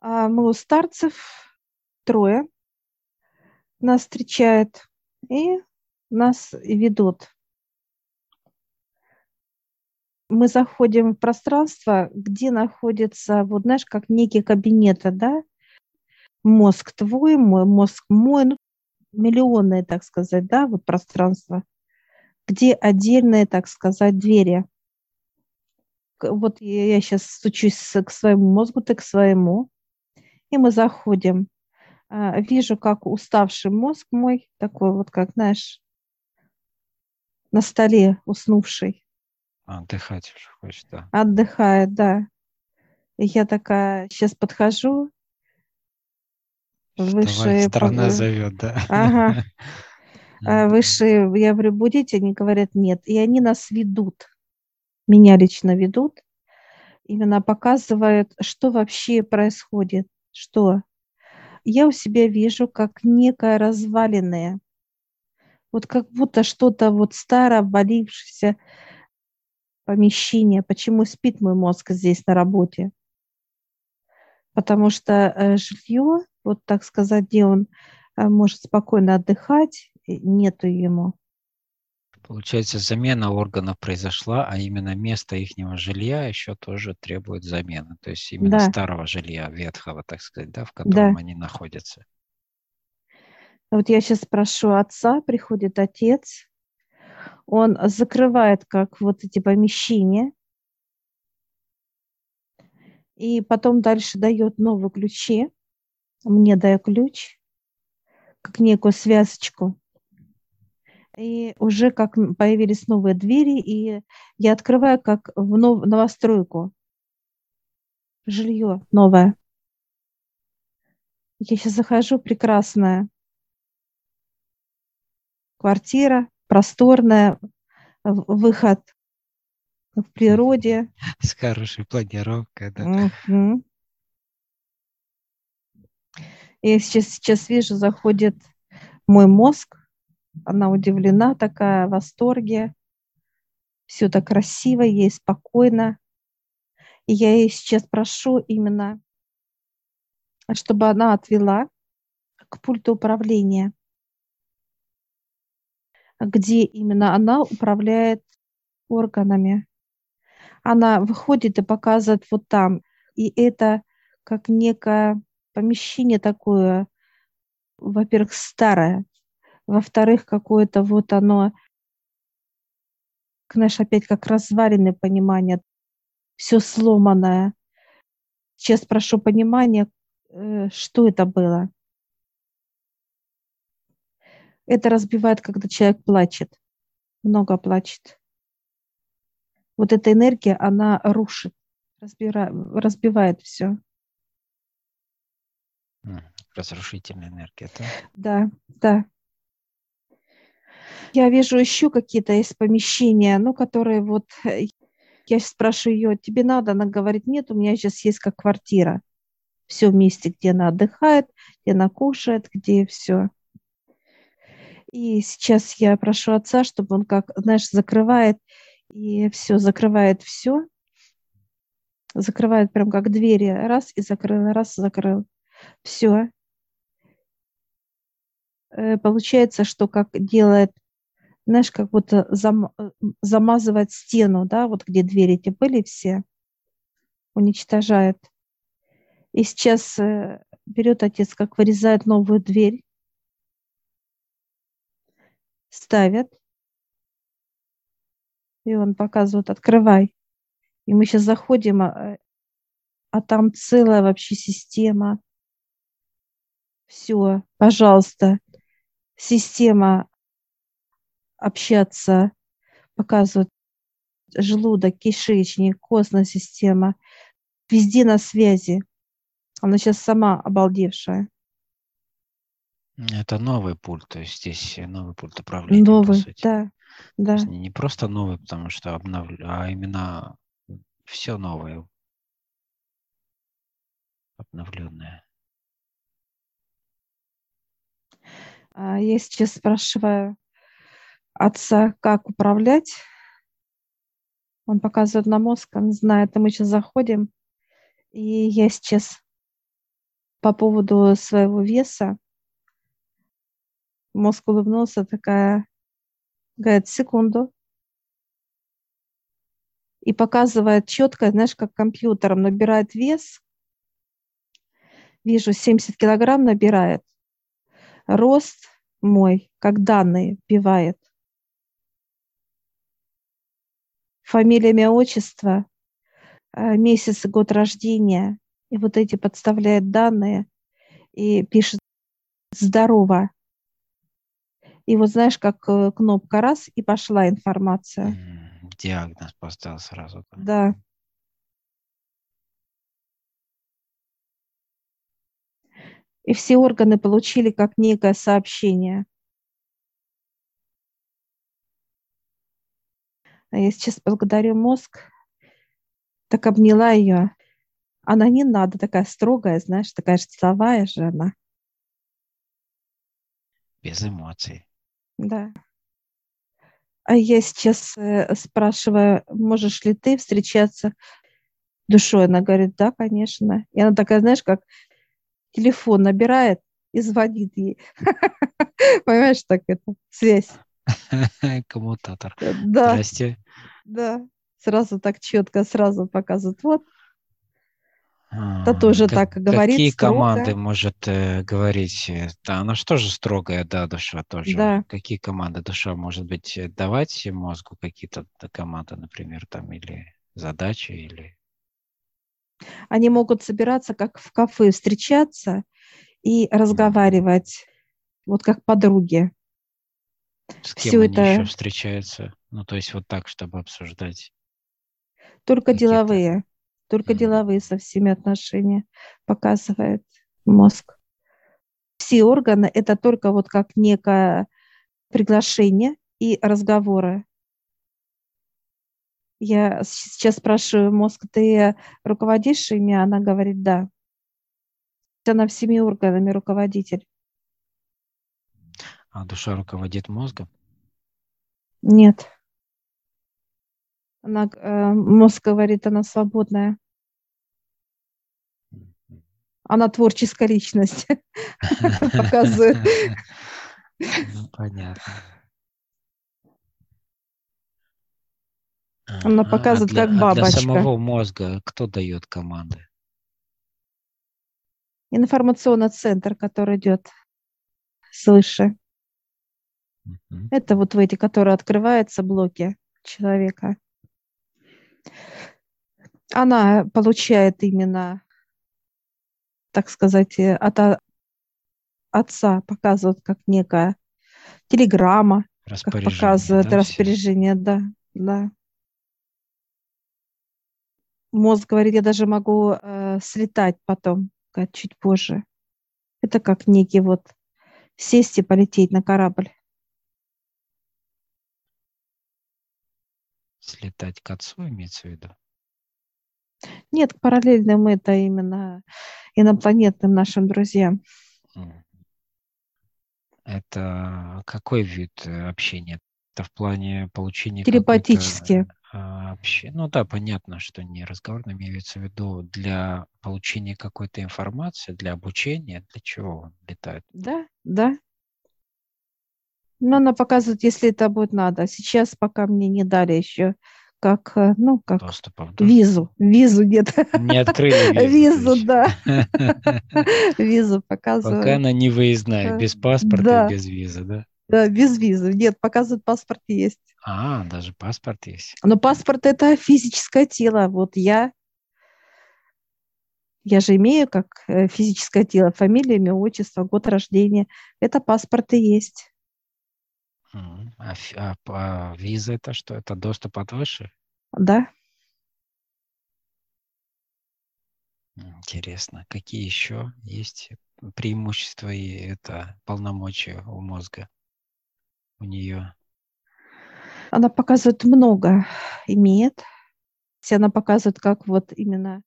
А мы у старцев трое. Нас встречают и нас ведут. Мы заходим в пространство, где находится, вот знаешь, как некий кабинет, да? Мозг твой, мой мозг мой, ну, миллионное, так сказать, да, вот пространство, где отдельные, так сказать, двери. Вот я сейчас стучусь к своему мозгу, ты к своему, и мы заходим. А, вижу, как уставший мозг мой, такой вот, как, знаешь, на столе уснувший. Отдыхать уже хочет, да. Отдыхает, да. И я такая сейчас подхожу. Высшие сторона зовет, да. Ага. А высшие, я говорю, будете? Они говорят, нет. И они нас ведут. Меня лично ведут. Именно показывают, что вообще происходит. Что? Я у себя вижу, как некое разваленное. Вот как будто что-то вот старое, обвалившееся, помещение, почему спит мой мозг здесь на работе. Потому что э, жилье, вот так сказать, где он э, может спокойно отдыхать, нету ему. Получается, замена органов произошла, а именно место их жилья еще тоже требует замены. То есть именно да. старого жилья, ветхого, так сказать, да, в котором да. они находятся. Вот я сейчас прошу отца, приходит отец, он закрывает как вот эти помещения, и потом дальше дает новые ключи. Мне дает ключ, как некую связочку. И уже как появились новые двери, и я открываю как в нов- новостройку. Жилье новое. Я сейчас захожу, прекрасная квартира, просторная, выход в природе. С хорошей планировкой, да. Угу. Я сейчас, сейчас вижу, заходит мой мозг, она удивлена такая, в восторге. Все так красиво, ей спокойно. И я ей сейчас прошу именно, чтобы она отвела к пульту управления где именно она управляет органами. Она выходит и показывает вот там. И это как некое помещение такое, во-первых, старое, во-вторых, какое-то вот оно, знаешь, опять как разваленное понимание, все сломанное. Сейчас прошу понимания, э, что это было. Это разбивает, когда человек плачет, много плачет. Вот эта энергия, она рушит, разбира, разбивает все. Разрушительная энергия, да? Да, да. Я вижу еще какие-то есть помещения, ну, которые вот... Э, я спрашиваю ее, тебе надо? Она говорит, нет, у меня сейчас есть как квартира. Все вместе, где она отдыхает, где она кушает, где все. И сейчас я прошу отца, чтобы он как, знаешь, закрывает и все, закрывает все, закрывает прям как двери, раз и закрыл, раз закрыл, все. Э, получается, что как делает, знаешь, как будто зам, э, замазывает стену, да, вот где двери эти были все, уничтожает. И сейчас э, берет отец, как вырезает новую дверь, ставят, и он показывает, открывай. И мы сейчас заходим, а, а там целая вообще система. Все, пожалуйста, система общаться, показывает желудок, кишечник, костная система, везде на связи. Она сейчас сама обалдевшая. Это новый пульт, то есть здесь новый пульт управления, Новый, да, да. не просто новый, потому что обновлю, а именно все новое, обновленное. Я сейчас спрашиваю отца, как управлять. Он показывает на мозг, он знает, и мы сейчас заходим. И я сейчас по поводу своего веса. Мозг улыбнулся, такая, говорит, секунду. И показывает четко, знаешь, как компьютером набирает вес. Вижу, 70 килограмм набирает. Рост мой, как данные, вбивает. Фамилия, имя, отчество, э, месяц и год рождения. И вот эти подставляет данные и пишет «здорово». И вот знаешь, как э, кнопка раз, и пошла информация. Диагноз поставил сразу. Да. И все органы получили как некое сообщение. А я сейчас благодарю мозг, так обняла ее. Она не надо, такая строгая, знаешь, такая же деловая же она. Без эмоций. Да. А я сейчас э, спрашиваю, можешь ли ты встречаться душой? Она говорит, да, конечно. И она такая, знаешь, как телефон набирает и звонит ей. Понимаешь, так это, связь. Коммутатор. Да. Здрасте. Да. Сразу так четко, сразу показывают. Вот, это тоже как, так говорит. Какие строго. команды может э, говорить? Да, она же строгая, да, душа тоже. Да. Какие команды душа может быть э, давать мозгу какие-то команды, например, там или задачи или. Они могут собираться как в кафе, встречаться и разговаривать, вот как подруги. С кем Все они это... еще встречаются? Ну, то есть вот так, чтобы обсуждать. Только деловые. Только деловые со всеми отношения показывает мозг. Все органы – это только вот как некое приглашение и разговоры. Я сейчас спрашиваю мозг, ты руководишь ими? Она говорит, да. Она всеми органами руководитель. А душа руководит мозгом? Нет. Она, э, мозг говорит, она свободная. Она творческая личность. Показывает. Ну, понятно. Она показывает, как бабочка. А для самого мозга кто дает команды? Информационный центр, который идет свыше. Это вот в эти, которые открываются блоки человека она получает именно, так сказать, э, от отца показывают как некая телеграмма, как показывает да, распоряжение, все? да, да. Мозг говорит, я даже могу э, слетать потом, чуть позже. Это как некий вот сесть и полететь на корабль. Слетать к отцу имеется в виду? Нет, к параллельным это именно инопланетным нашим друзьям. Это какой вид э, общения? Это в плане получения телепатически. А, общения? Ну да, понятно, что не разговорно имеется в виду для получения какой-то информации, для обучения, для чего он летает? Да, да. Но она показывает, если это будет надо. Сейчас пока мне не дали еще как, э, ну, как Доступов, да? визу. Визу нет. Не открыли визу. Визу, да. Визу показывают. Пока она не выездная, без паспорта без визы, да? Да, без визы. Нет, показывают, паспорт есть. А, даже паспорт есть. Но паспорт – это физическое тело. Вот я, я же имею как э, физическое тело, фамилия, имя, отчество, год рождения. Это паспорт и есть. А, а, а виза это что? Это доступ от выше? Да. Интересно, какие еще есть преимущества и это полномочия у мозга у нее? Она показывает много, имеет. Она показывает, как вот именно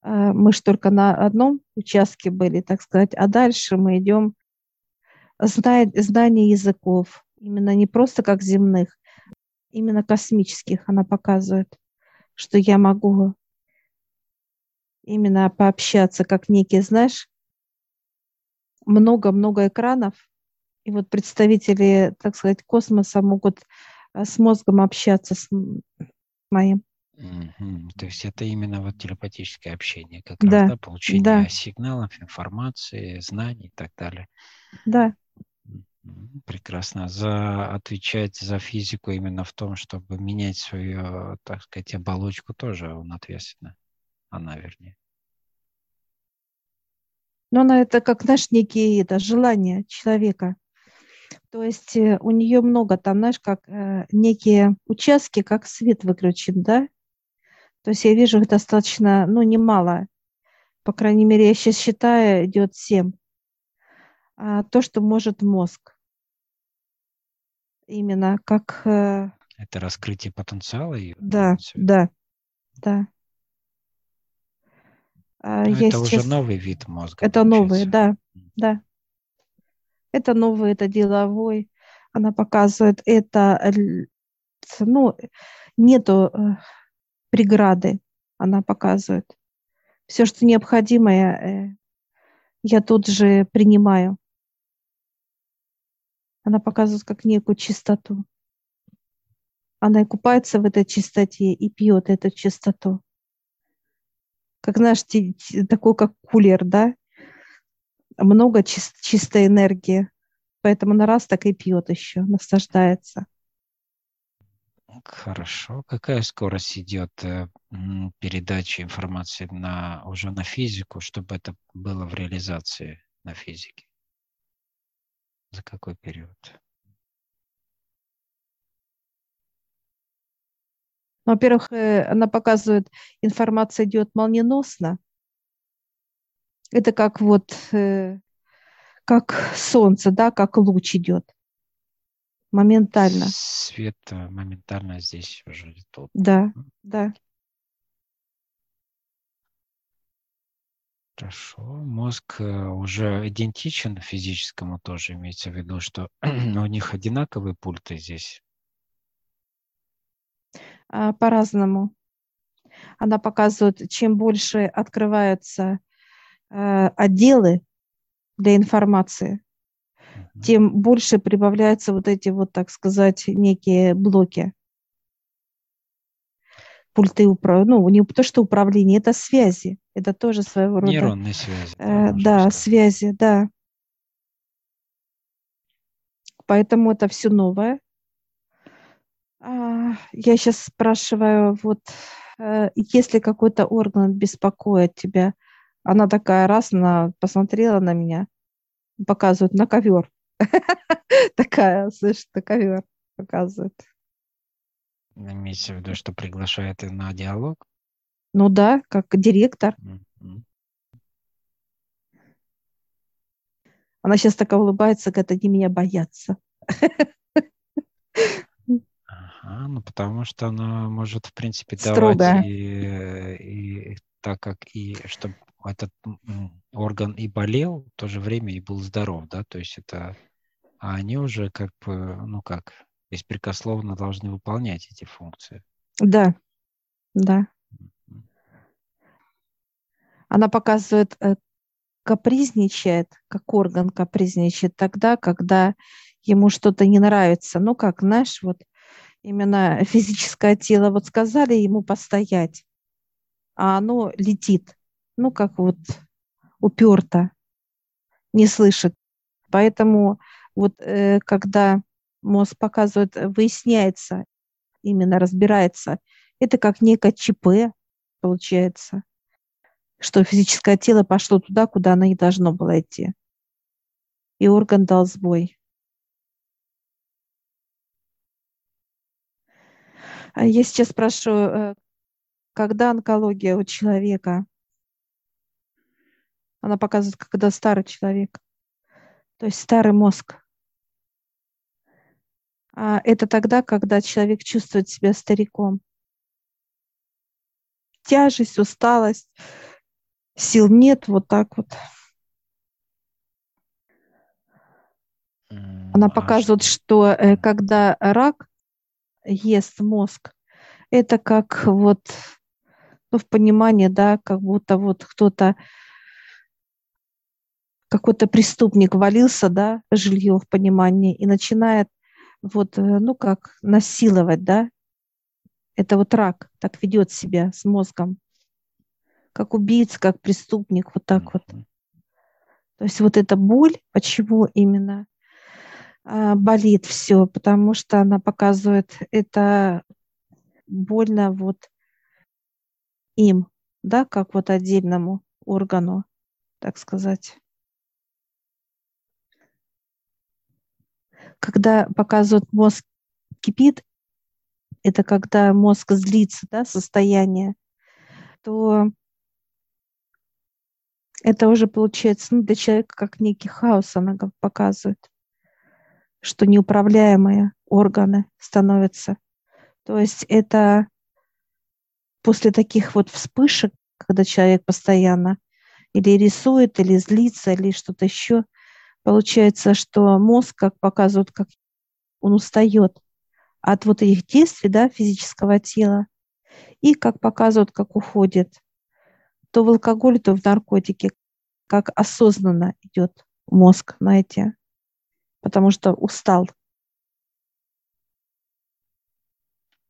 а, мы же только на одном участке были, так сказать, а дальше мы идем знает, знание языков, именно не просто как земных, именно космических она показывает, что я могу именно пообщаться как некий, знаешь, много-много экранов, и вот представители, так сказать, космоса могут э, с мозгом общаться с моим. Угу. То есть это именно вот телепатическое общение, как да. раз, да, получение да. сигналов, информации, знаний и так далее. Да. Прекрасно. За, отвечать за физику именно в том, чтобы менять свою, так сказать, оболочку тоже он ответственна. Она, вернее. Но она это как, знаешь, некие это, желания человека. То есть э, у нее много там, знаешь, как э, некие участки, как свет выключен, да? То есть я вижу их достаточно, ну, немало. По крайней мере, я сейчас считаю, идет 7. А то, что может мозг. Именно как... Э, это раскрытие потенциала? Да, да, да. А ну, это уже новый вид мозга. Это новый, да, да. Это новый, это деловой. Она показывает это, ну, нету э, преграды, она показывает. Все, что необходимое, э, я тут же принимаю. Она показывает как некую чистоту. Она и купается в этой чистоте и пьет эту чистоту как наш такой, как кулер, да, много чис, чистой энергии, поэтому на раз так и пьет еще, наслаждается. Хорошо. Какая скорость идет э, передачи информации на, уже на физику, чтобы это было в реализации на физике? За какой период? Ну, во-первых, э, она показывает, информация идет молниеносно. Это как вот, э, как солнце, да, как луч идет. Моментально. Свет моментально здесь уже идет. Да, да. Хорошо. Мозг э, уже идентичен физическому тоже, имеется в виду, что у них одинаковые пульты здесь а, по-разному. Она показывает, чем больше открываются отделы для информации, тем больше прибавляются вот эти вот, так сказать, некие блоки. Пульты управления, ну, не то, что управление, это связи, это тоже своего рода. Нейронные связи. Э, да, сказать. связи, да. Поэтому это все новое. А, я сейчас спрашиваю, вот э, если какой-то орган беспокоит тебя, она такая раз, она посмотрела на меня, показывает на ковер. Такая, слышишь, на ковер показывает. Имеется в виду, что приглашает на диалог? Ну да, как директор. Она сейчас такая улыбается, говорит, они меня боятся. А, ну потому что она может, в принципе, давать и, и так как и чтобы этот орган и болел, в то же время и был здоров, да, то есть это, а они уже как бы, ну как, беспрекословно должны выполнять эти функции. Да, да. Она показывает, э, капризничает, как орган капризничает тогда, когда ему что-то не нравится. Ну, как, знаешь, вот именно физическое тело, вот сказали ему постоять, а оно летит, ну, как вот уперто, не слышит. Поэтому вот э, когда мозг показывает, выясняется, именно разбирается, это как некое ЧП получается, что физическое тело пошло туда, куда оно не должно было идти. И орган дал сбой. А я сейчас спрашиваю, э, когда онкология у человека? Она показывает, когда старый человек, то есть старый мозг. А это тогда, когда человек чувствует себя стариком. Тяжесть, усталость, сил нет, вот так вот. Она а показывает, что э, когда рак ест мозг. Это как вот, ну, в понимании, да, как будто вот кто-то какой-то преступник валился, да, жилье в понимании, и начинает вот, э, ну как, насиловать, да, это вот рак так ведет себя с мозгом, как убийца, как преступник, вот так вот. То есть вот эта боль, почему именно а, болит все, потому что она показывает, это больно вот им, да, как вот отдельному органу, так сказать. Когда показывают мозг кипит, это когда мозг злится, да, состояние, то это уже получается ну, для человека как некий хаос, она показывает, что неуправляемые органы становятся. То есть это после таких вот вспышек, когда человек постоянно или рисует, или злится, или что-то еще, получается, что мозг, как показывают, как он устает от вот этих действий, да, физического тела, и как показывают, как уходит то в алкоголе, то в наркотике, как осознанно идет мозг на эти, потому что устал.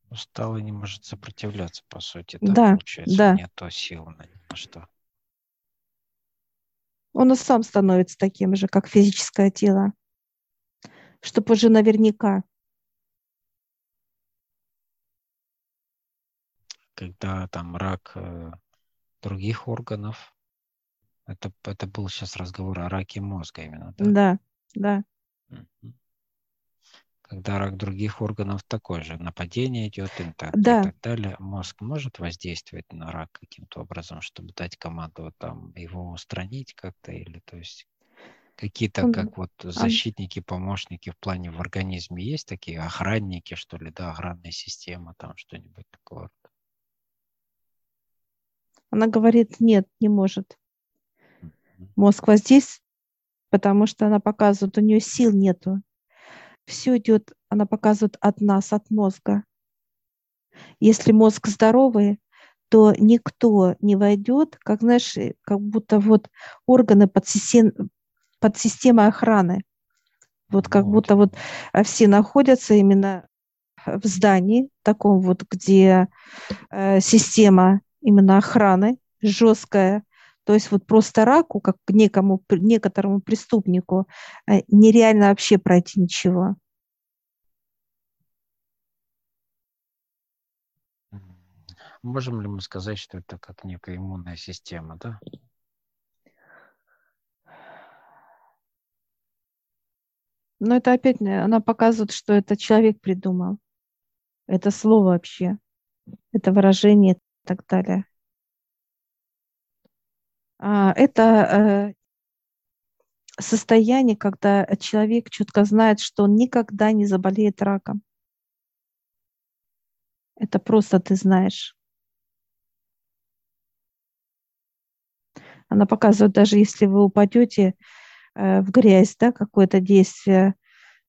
Устал и не может сопротивляться, по сути, да, да получается, да. нету сил на что. Он и сам становится таким же, как физическое тело, чтобы уже наверняка. Когда там рак э, других органов. Это, это был сейчас разговор о раке мозга именно, да? Да, да. Когда рак других органов такой же, нападение идет и так, да. и так далее, мозг может воздействовать на рак каким-то образом, чтобы дать команду там его устранить как-то или то есть какие-то как вот защитники, помощники в плане в организме есть такие охранники что ли, да, охранная система там что-нибудь такое. Она говорит, нет, не может. Мозг воздействует, потому что она показывает, у нее сил нету. Все идет, она показывает от нас, от мозга. Если мозг здоровый, то никто не войдет, как знаешь, как будто вот органы под, систем, под системой охраны. Вот как вот. будто вот а, все находятся именно в здании таком вот, где э, система именно охраны, жесткая. То есть вот просто раку, как некому, некоторому преступнику, э, нереально вообще пройти ничего. Можем ли мы сказать, что это как некая иммунная система, да? Но это опять, э, она показывает, что это человек придумал. Это слово вообще, это выражение так далее. А, это э, состояние, когда человек четко знает, что он никогда не заболеет раком. Это просто ты знаешь. Она показывает, даже если вы упадете э, в грязь, да, какое-то действие,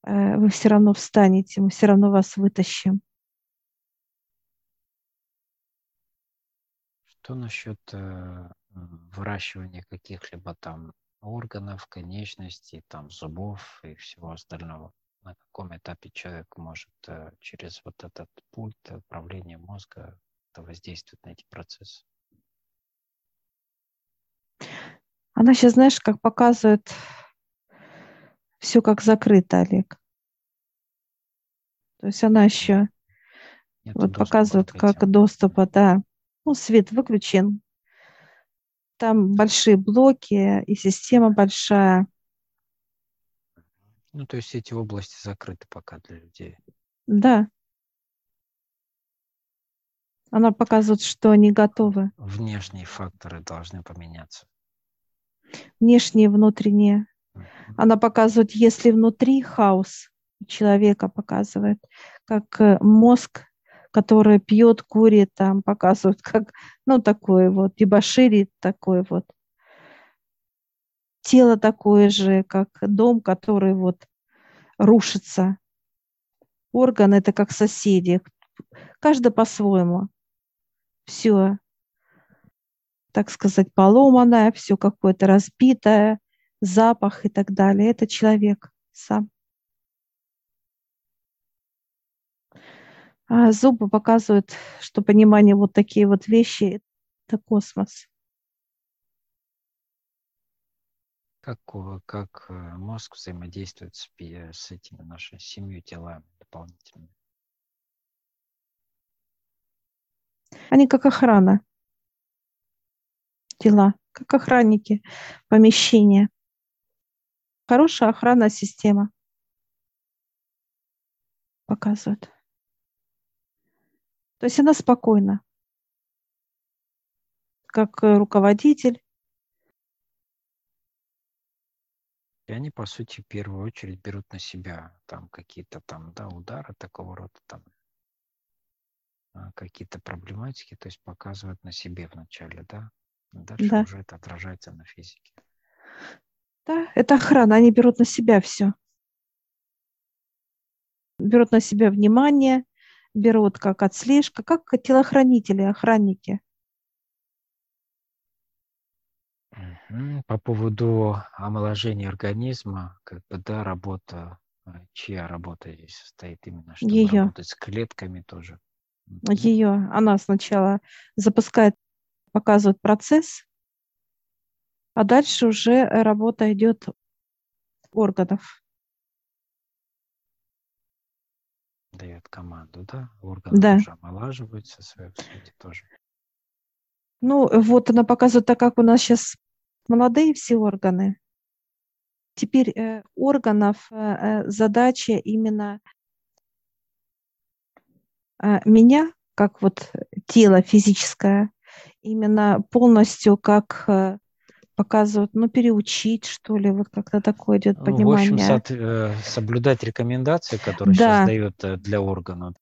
э, вы все равно встанете, мы все равно вас вытащим. Что насчет выращивания каких-либо там органов, конечностей, там зубов и всего остального? На каком этапе человек может э, через вот этот пульт управления мозга воздействовать на эти процессы? Она сейчас, знаешь, как показывает все как закрыто, Олег. То есть она еще Нет вот показывает, как доступа, да. Ну, свет выключен. Там большие блоки и система большая. Ну, то есть эти области закрыты пока для людей. Да. Она показывает, что они готовы. Внешние факторы должны поменяться. Внешние, внутренние. Она показывает, если внутри хаос человека показывает, как э, мозг которая пьет, курит, там показывают, как, ну, такое вот, дебоширит такое вот. Тело такое же, как дом, который вот рушится. Орган – это как соседи. Каждый по-своему. Все, так сказать, поломанное, все какое-то разбитое, запах и так далее. Это человек сам. Зубы показывают, что понимание вот такие вот вещи – это космос. Как, как э, мозг взаимодействует с, с этими нашими семью телами дополнительными? Они как охрана. Тела, как охранники помещения. Хорошая охранная система показывает. То есть она спокойна, как э, руководитель. И они, по сути, в первую очередь берут на себя там какие-то там, да, удары такого рода, там а, какие-то проблематики, то есть показывают на себе вначале, да? Дальше да. уже это отражается на физике. Да, это охрана, они берут на себя все. Берут на себя внимание, берут как отслежка, как телохранители, охранники. По поводу омоложения организма, как бы, да, работа, э, чья работа здесь состоит именно, чтобы Ее. работать с клетками тоже. Ее, она сначала запускает, показывает процесс, а дальше уже работа идет органов. Дает команду, да? Органы да. тоже омолаживаются, свои сути тоже. Ну, вот она показывает, так как у нас сейчас молодые все органы, теперь э, органов э, э задача именно э, меня, как вот тело физическое, именно полностью как э, показывают, ну, переучить, что ли, вот как-то такое идет понимание. Ну, в общем, э, соблюдать рекомендации, которые да. сейчас дают э, для органа,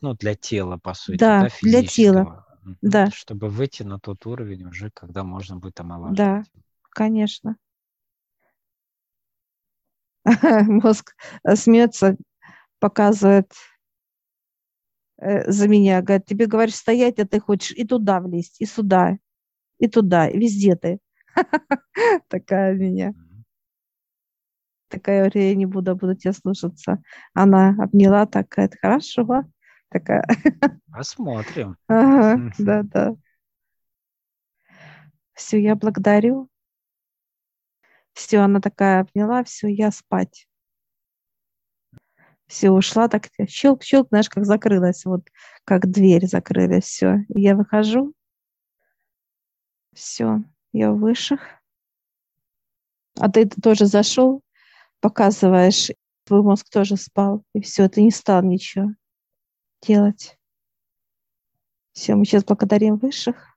ну, для тела, по сути, да, да для тела, да. Чтобы выйти на тот уровень уже, когда можно будет омолаживать. Да, конечно. Мозг э, смеется, показывает за меня, говорит, тебе говоришь стоять, а ты хочешь и туда влезть, и сюда, и туда, и везде ты. Такая меня. Такая, я не буду, буду тебя слушаться. Она обняла, такая, хорошо. Такая. Посмотрим. Ага, да, да. Все, я благодарю. Все, она такая обняла, все, я спать. Все, ушла, так щелк, щелк, знаешь, как закрылась, вот как дверь закрылась, все. Я выхожу, все, я в высших. А ты тоже зашел, показываешь, твой мозг тоже спал, и все, ты не стал ничего делать. Все, мы сейчас благодарим высших.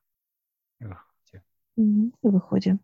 И выходим.